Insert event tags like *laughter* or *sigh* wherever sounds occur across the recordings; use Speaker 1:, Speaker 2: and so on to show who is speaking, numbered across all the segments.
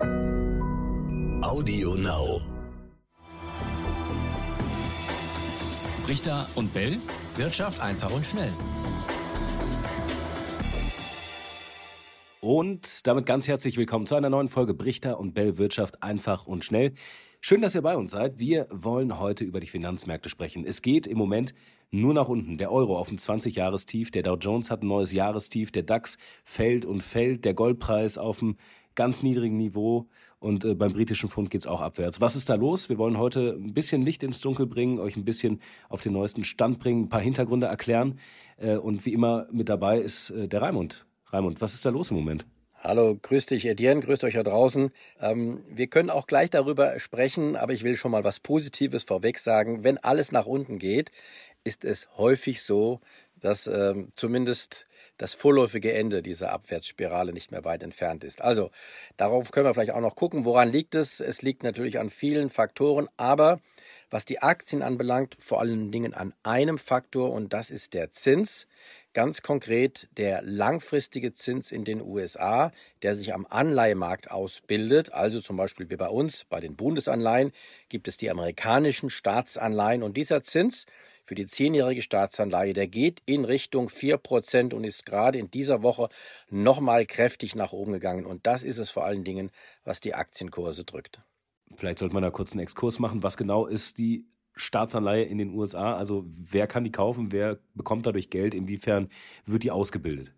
Speaker 1: Audio Now.
Speaker 2: Richter und Bell.
Speaker 1: Wirtschaft einfach und schnell.
Speaker 3: Und damit ganz herzlich willkommen zu einer neuen Folge Brichter und Bell Wirtschaft einfach und schnell. Schön, dass ihr bei uns seid. Wir wollen heute über die Finanzmärkte sprechen. Es geht im Moment nur nach unten. Der Euro auf dem 20-Jahrestief, der Dow Jones hat ein neues Jahrestief, der DAX fällt und fällt, der Goldpreis auf einem ganz niedrigen Niveau und äh, beim britischen Pfund geht es auch abwärts. Was ist da los? Wir wollen heute ein bisschen Licht ins Dunkel bringen, euch ein bisschen auf den neuesten Stand bringen, ein paar Hintergründe erklären äh, und wie immer mit dabei ist äh, der Raimund. Raimund, was ist da los im Moment?
Speaker 4: Hallo, grüß dich, Etienne, grüßt euch da draußen. Ähm, wir können auch gleich darüber sprechen, aber ich will schon mal was Positives vorweg sagen. Wenn alles nach unten geht, ist es häufig so, dass ähm, zumindest das vorläufige Ende dieser Abwärtsspirale nicht mehr weit entfernt ist. Also darauf können wir vielleicht auch noch gucken. Woran liegt es? Es liegt natürlich an vielen Faktoren, aber was die Aktien anbelangt, vor allen Dingen an einem Faktor und das ist der Zins. Ganz konkret der langfristige Zins in den USA, der sich am Anleihemarkt ausbildet. Also zum Beispiel wie bei uns, bei den Bundesanleihen gibt es die amerikanischen Staatsanleihen. Und dieser Zins für die zehnjährige Staatsanleihe, der geht in Richtung 4% und ist gerade in dieser Woche nochmal kräftig nach oben gegangen. Und das ist es vor allen Dingen, was die Aktienkurse drückt.
Speaker 3: Vielleicht sollte man da kurz einen Exkurs machen. Was genau ist die Staatsanleihe in den USA? Also wer kann die kaufen? Wer bekommt dadurch Geld? Inwiefern wird die ausgebildet?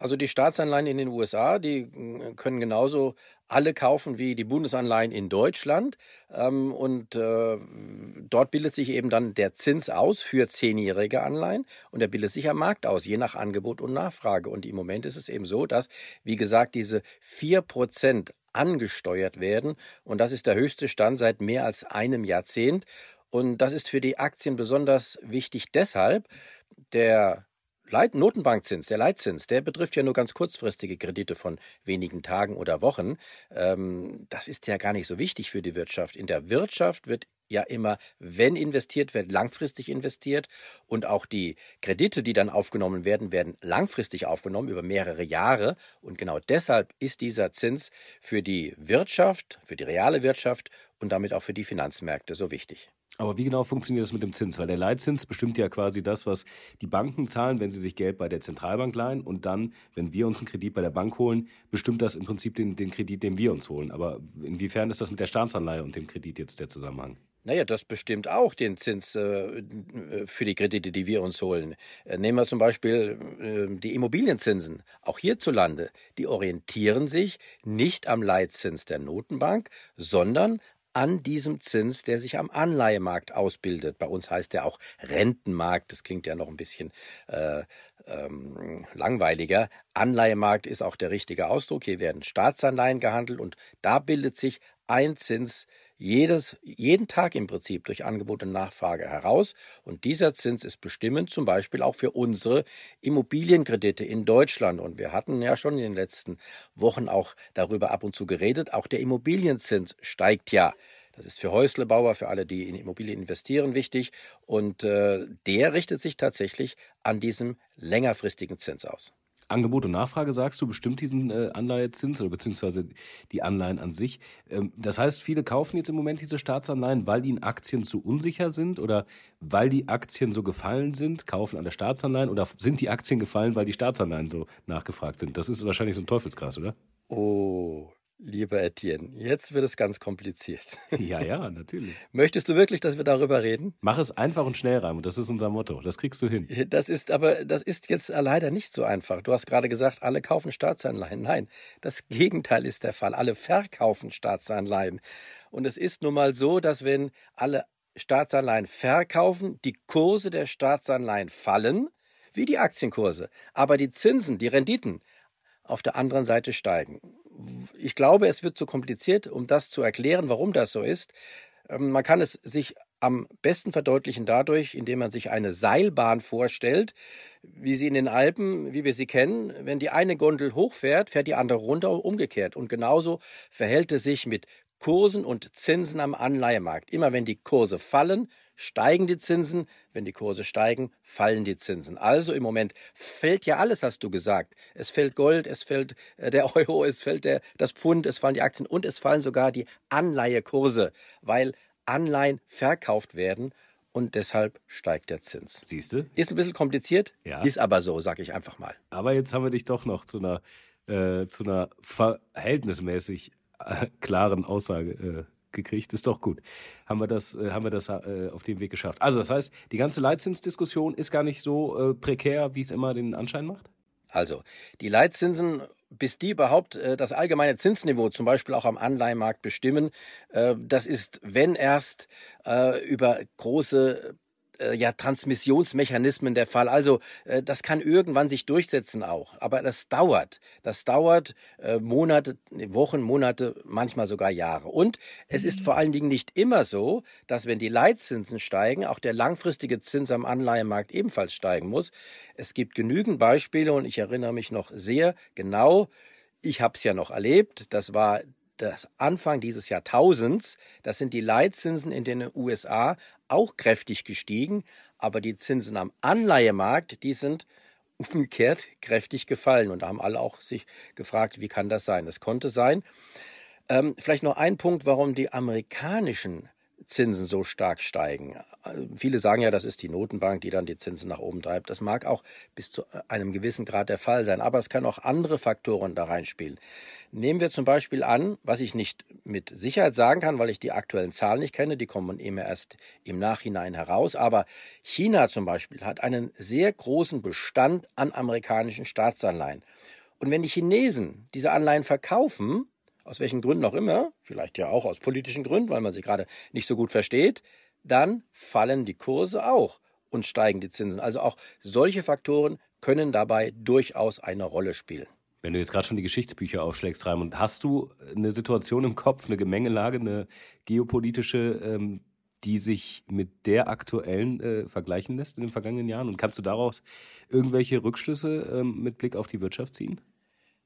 Speaker 4: Also die Staatsanleihen in den USA, die äh, können genauso alle kaufen wie die Bundesanleihen in Deutschland. Ähm, und äh, dort bildet sich eben dann der Zins aus für zehnjährige Anleihen und der bildet sich am Markt aus, je nach Angebot und Nachfrage. Und im Moment ist es eben so, dass, wie gesagt, diese vier Prozent angesteuert werden. Und das ist der höchste Stand seit mehr als einem Jahrzehnt. Und das ist für die Aktien besonders wichtig deshalb, der Leit Notenbankzins, der Leitzins, der betrifft ja nur ganz kurzfristige Kredite von wenigen Tagen oder Wochen. Ähm, das ist ja gar nicht so wichtig für die Wirtschaft. In der Wirtschaft wird ja immer, wenn investiert wird, langfristig investiert und auch die Kredite, die dann aufgenommen werden, werden langfristig aufgenommen über mehrere Jahre und genau deshalb ist dieser Zins für die Wirtschaft, für die reale Wirtschaft und damit auch für die Finanzmärkte so wichtig.
Speaker 3: Aber wie genau funktioniert das mit dem Zins? Weil der Leitzins bestimmt ja quasi das, was die Banken zahlen, wenn sie sich Geld bei der Zentralbank leihen. Und dann, wenn wir uns einen Kredit bei der Bank holen, bestimmt das im Prinzip den, den Kredit, den wir uns holen. Aber inwiefern ist das mit der Staatsanleihe und dem Kredit jetzt der Zusammenhang?
Speaker 4: Naja, das bestimmt auch den Zins äh, für die Kredite, die wir uns holen. Äh, nehmen wir zum Beispiel äh, die Immobilienzinsen. Auch hierzulande, die orientieren sich nicht am Leitzins der Notenbank, sondern an diesem Zins, der sich am Anleihemarkt ausbildet. Bei uns heißt der auch Rentenmarkt. Das klingt ja noch ein bisschen äh, ähm, langweiliger. Anleihemarkt ist auch der richtige Ausdruck. Hier werden Staatsanleihen gehandelt und da bildet sich ein Zins jedes, jeden Tag im Prinzip durch Angebot und Nachfrage heraus. Und dieser Zins ist bestimmend zum Beispiel auch für unsere Immobilienkredite in Deutschland. Und wir hatten ja schon in den letzten Wochen auch darüber ab und zu geredet. Auch der Immobilienzins steigt ja. Das ist für Häuslebauer, für alle, die in Immobilien investieren, wichtig. Und äh, der richtet sich tatsächlich an diesem längerfristigen Zins aus.
Speaker 3: Angebot und Nachfrage, sagst du, bestimmt diesen äh, Anleihezins oder beziehungsweise die Anleihen an sich. Ähm, das heißt, viele kaufen jetzt im Moment diese Staatsanleihen, weil ihnen Aktien zu unsicher sind oder weil die Aktien so gefallen sind, kaufen an der Staatsanleihen oder sind die Aktien gefallen, weil die Staatsanleihen so nachgefragt sind? Das ist wahrscheinlich so ein Teufelskreis, oder?
Speaker 4: Oh, Lieber Etienne, jetzt wird es ganz kompliziert. *laughs*
Speaker 3: Ja, ja, natürlich.
Speaker 4: Möchtest du wirklich, dass wir darüber reden?
Speaker 3: Mach es einfach und schnell, Raimund. Das ist unser Motto. Das kriegst du hin.
Speaker 4: Das ist aber, das ist jetzt leider nicht so einfach. Du hast gerade gesagt, alle kaufen Staatsanleihen. Nein, das *laughs* Gegenteil ist der Fall. Alle verkaufen Staatsanleihen. Und es ist nun mal so, dass wenn alle Staatsanleihen verkaufen, die Kurse der Staatsanleihen fallen, wie die Aktienkurse. Aber die Zinsen, die Renditen auf der anderen Seite steigen ich glaube, es wird zu kompliziert, um das zu erklären, warum das so ist. Ähm, man kann es sich am besten verdeutlichen dadurch, indem man sich eine Seilbahn vorstellt, wie sie in den Alpen, wie wir sie kennen. Wenn die eine Gondel hochfährt, fährt die andere runter, umgekehrt. Und genauso verhält es sich mit Kursen und Zinsen am Anleihemarkt. Immer wenn die Kurse fallen, steigen die Zinsen, wenn die Kurse steigen, fallen die Zinsen. Also im Moment fällt ja alles, hast du gesagt. Es fällt Gold, es fällt äh, der *laughs* Euro, es fällt der, das Pfund, es fallen die Aktien und es fallen sogar die Anleihekurse, weil Anleihen verkauft werden und deshalb steigt der Zins.
Speaker 3: Siehst du?
Speaker 4: Ist ein bisschen kompliziert,
Speaker 3: Ja.
Speaker 4: ist aber so, sag ich einfach mal.
Speaker 3: Aber jetzt haben wir dich doch noch zu einer, äh, zu einer verhältnismäßig äh, klaren Aussage äh, gekriegt. Ist doch gut. Haben wir das, äh, haben wir das äh, auf dem Weg geschafft. Also, das heißt, die ganze Leitzinsdiskussion ist gar nicht so äh, prekär, wie es immer den Anschein macht?
Speaker 4: Also, die Leitzinsen, bis die überhaupt äh, das allgemeine Zinsniveau zum Beispiel auch am Anleihenmarkt bestimmen, äh, das ist, wenn erst äh, über große äh, ja, Transmissionsmechanismen der Fall. Also äh, das kann irgendwann sich durchsetzen auch, aber das dauert. Das dauert äh, Monate, Wochen, Monate, manchmal sogar Jahre. Und es ist vor allen Dingen nicht immer so, dass wenn die Leitzinsen steigen, auch der langfristige Zins am Anleihenmarkt ebenfalls steigen muss. Es gibt genügend Beispiele und ich erinnere mich noch sehr genau, ich habe es ja noch erlebt, das war das Anfang dieses Jahrtausends, das sind die Leitzinsen in den USA auch kräftig gestiegen, aber die Zinsen am Anleihemarkt, die sind *laughs* umgekehrt kräftig gefallen. Und da haben alle auch sich gefragt, wie kann das sein? Das konnte sein. Ähm, vielleicht noch ein Punkt, warum die amerikanischen Zinsen so stark steigen. Äh, Viele sagen ja, das ist die Notenbank, die dann die Zinsen nach oben treibt. Das mag auch bis zu einem gewissen Grad der Fall sein, aber es kann auch andere Faktoren da reinspielen. Nehmen wir zum Beispiel an, was ich nicht mit Sicherheit sagen kann, weil ich die aktuellen Zahlen nicht kenne, die kommen immer erst im Nachhinein heraus, aber China zum Beispiel hat einen sehr großen Bestand an amerikanischen Staatsanleihen. Und wenn die Chinesen diese Anleihen verkaufen, aus welchen Gründen auch immer, vielleicht ja auch aus politischen Gründen, weil man sie gerade nicht so gut versteht, dann fallen die Kurse auch und steigen die Zinsen. Also auch solche Faktoren können dabei durchaus eine Rolle spielen.
Speaker 3: Wenn du jetzt gerade schon die Geschichtsbücher aufschlägst, Raimund, hast du eine Situation im Kopf, eine Gemengelage, eine geopolitische, ähm, die sich mit der aktuellen äh, vergleichen lässt in den vergangenen Jahren? Und kannst du daraus irgendwelche Rückschlüsse ähm, mit Blick auf die Wirtschaft ziehen?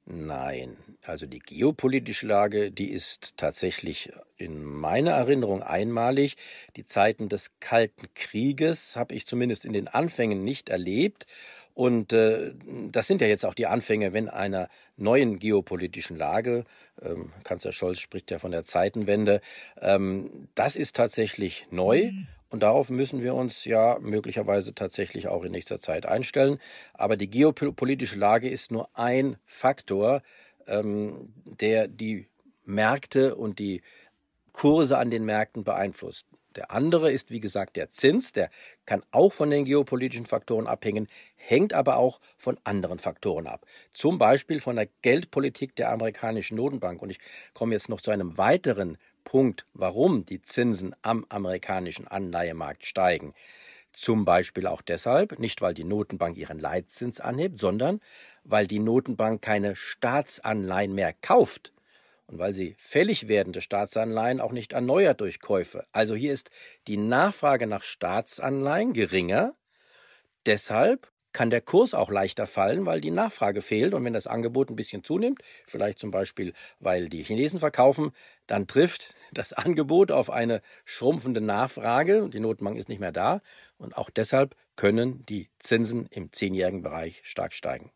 Speaker 4: Nein, also die geopolitische Lage, die ist tatsächlich in meiner Erinnerung einmalig. Die Zeiten des Kalten Krieges habe ich zumindest in den Anfängen nicht erlebt. Und äh, das sind ja jetzt auch die Anfänge, wenn einer neuen geopolitischen Lage, ähm, Kanzler Scholz spricht ja von der Zeitenwende, ähm, das ist tatsächlich neu. Und darauf müssen wir uns ja möglicherweise tatsächlich auch in nächster Zeit einstellen. Aber die geopolitische Lage ist nur ein Faktor, ähm, der die Märkte und die Kurse an den Märkten beeinflusst. Der andere ist, wie gesagt, der Zins. Der kann auch von den geopolitischen Faktoren abhängen, hängt aber auch von anderen Faktoren ab. Zum Beispiel von der Geldpolitik der amerikanischen Notenbank. Und ich komme jetzt noch zu einem weiteren Punkt, warum die Zinsen am amerikanischen Anleihemarkt steigen. Zum Beispiel auch deshalb, nicht weil die Notenbank ihren Leitzins anhebt, sondern weil die Notenbank keine Staatsanleihen mehr kauft und weil sie fällig werdende Staatsanleihen auch nicht erneuert durch Käufe. Also hier ist die Nachfrage nach Staatsanleihen geringer. Deshalb kann der Kurs auch leichter fallen, weil die Nachfrage fehlt. Und wenn das Angebot ein bisschen zunimmt, vielleicht zum Beispiel, weil die Chinesen verkaufen, dann trifft *laughs* das Angebot auf eine schrumpfende Nachfrage und die Notenbank ist nicht mehr da. Und auch deshalb können die Zinsen im zehnjährigen Bereich stark steigen.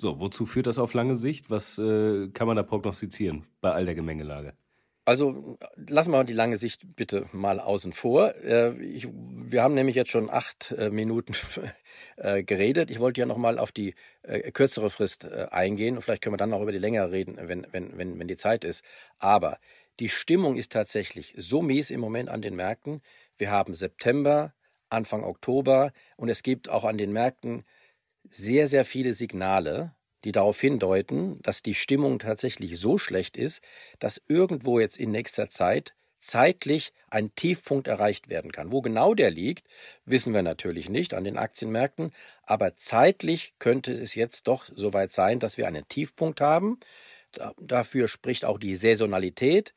Speaker 3: So, wozu führt das auf lange Sicht? Was äh, kann man da prognostizieren bei all der Gemengelage?
Speaker 4: Also lassen wir die lange Sicht bitte mal außen vor. Äh, ich, wir haben nämlich jetzt schon acht äh, Minuten *laughs* äh, geredet. Ich wollte ja noch mal auf die kürzere Frist eingehen. Vielleicht können wir dann auch über die längere reden, wenn, wenn, wenn, wenn die Zeit ist. Aber die Stimmung ist tatsächlich so mies im Moment an den Märkten. Wir haben September, Anfang Oktober und es gibt auch an den Märkten sehr, sehr viele Signale, die darauf hindeuten, dass die Stimmung tatsächlich so schlecht ist, dass irgendwo jetzt in nächster Zeit zeitlich ein Tiefpunkt erreicht werden kann. Wo genau der liegt, wissen wir natürlich nicht an den Aktienmärkten, aber zeitlich könnte es jetzt doch soweit sein, dass wir einen Tiefpunkt haben. Dafür spricht auch die Saisonalität.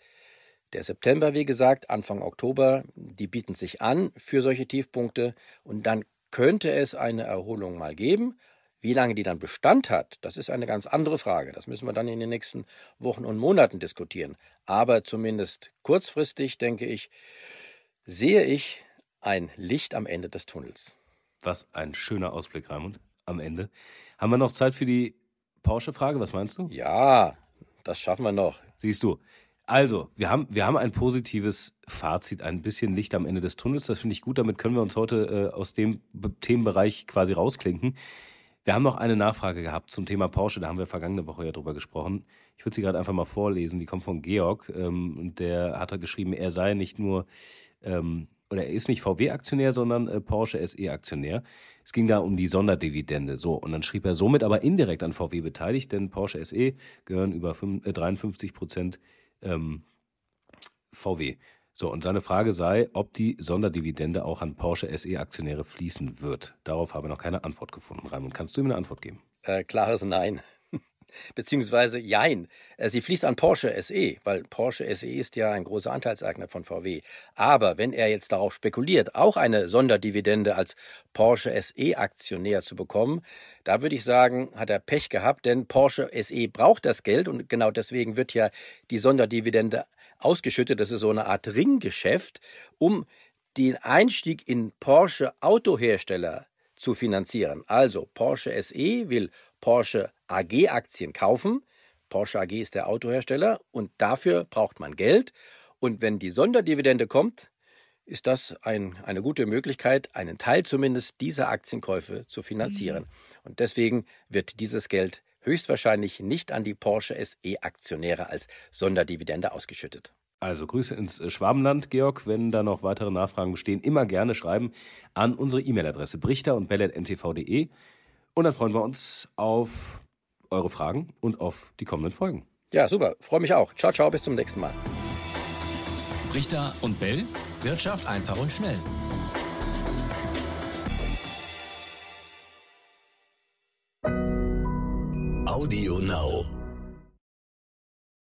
Speaker 4: Der September, wie gesagt, Anfang Oktober, die bieten sich an für solche Tiefpunkte und dann könnte es eine Erholung mal geben. Wie lange die dann Bestand hat, das ist eine ganz andere Frage. Das müssen wir dann in den nächsten Wochen und Monaten diskutieren. Aber zumindest kurzfristig, denke ich, sehe ich ein Licht am Ende des Tunnels.
Speaker 3: Was ein schöner Ausblick, Raimund, am Ende. Haben wir noch Zeit für die Porsche-Frage? Was meinst du?
Speaker 4: Ja, das schaffen wir noch.
Speaker 3: Siehst du. Also, wir haben, wir haben ein positives Fazit, ein bisschen Licht am Ende des Tunnels. Das finde ich gut. Damit können wir uns heute äh, aus dem Be Themenbereich quasi rausklinken. Wir haben noch eine Nachfrage gehabt zum Thema Porsche. Da haben wir vergangene Woche ja drüber gesprochen. Ich würde sie gerade einfach mal vorlesen. Die kommt von Georg. Ähm, und der hat da geschrieben, er sei nicht nur ähm, oder er ist nicht VW-Aktionär, sondern äh, Porsche SE-Aktionär. Es ging da um die Sonderdividende. So, und dann schrieb er somit aber indirekt an VW beteiligt, denn Porsche SE gehören über 5, äh, 53 Prozent ähm, VW. So, und seine Frage sei, ob die Sonderdividende auch an Porsche SE-Aktionäre fließen wird. Darauf habe ich noch keine Antwort gefunden. Raimund, kannst du ihm eine Antwort geben?
Speaker 4: Äh, klares Nein. *laughs* Beziehungsweise Jein. Äh, sie fließt an Porsche SE, weil Porsche SE ist ja ein großer Anteilseigner von VW. Aber wenn er jetzt darauf spekuliert, auch eine Sonderdividende als Porsche SE-Aktionär zu bekommen, da würde ich sagen, hat er Pech gehabt, denn Porsche SE braucht das Geld und genau deswegen wird ja die Sonderdividende ausgeschüttet. Das ist so eine Art Ringgeschäft, um den Einstieg in Porsche Autohersteller zu finanzieren. Also Porsche SE will Porsche AG Aktien kaufen. Porsche AG ist der Autohersteller und dafür braucht man Geld. Und wenn die Sonderdividende kommt, ist das ein, eine gute Möglichkeit, einen Teil zumindest dieser Aktienkäufe zu finanzieren. Und deswegen wird dieses Geld höchstwahrscheinlich nicht an die Porsche SE-Aktionäre als Sonderdividende ausgeschüttet.
Speaker 3: Also Grüße ins äh, Schwabenland, Georg. Wenn da noch weitere Nachfragen bestehen, immer gerne schreiben an unsere E-Mail-Adresse brichter und bellet.ntv.de. Und dann freuen wir uns auf eure Fragen und auf die kommenden Folgen.
Speaker 4: Ja, super. Freue mich auch. Ciao, ciao. Bis zum nächsten Mal.
Speaker 2: Brichter und Bell.
Speaker 1: Wirtschaft einfach und schnell.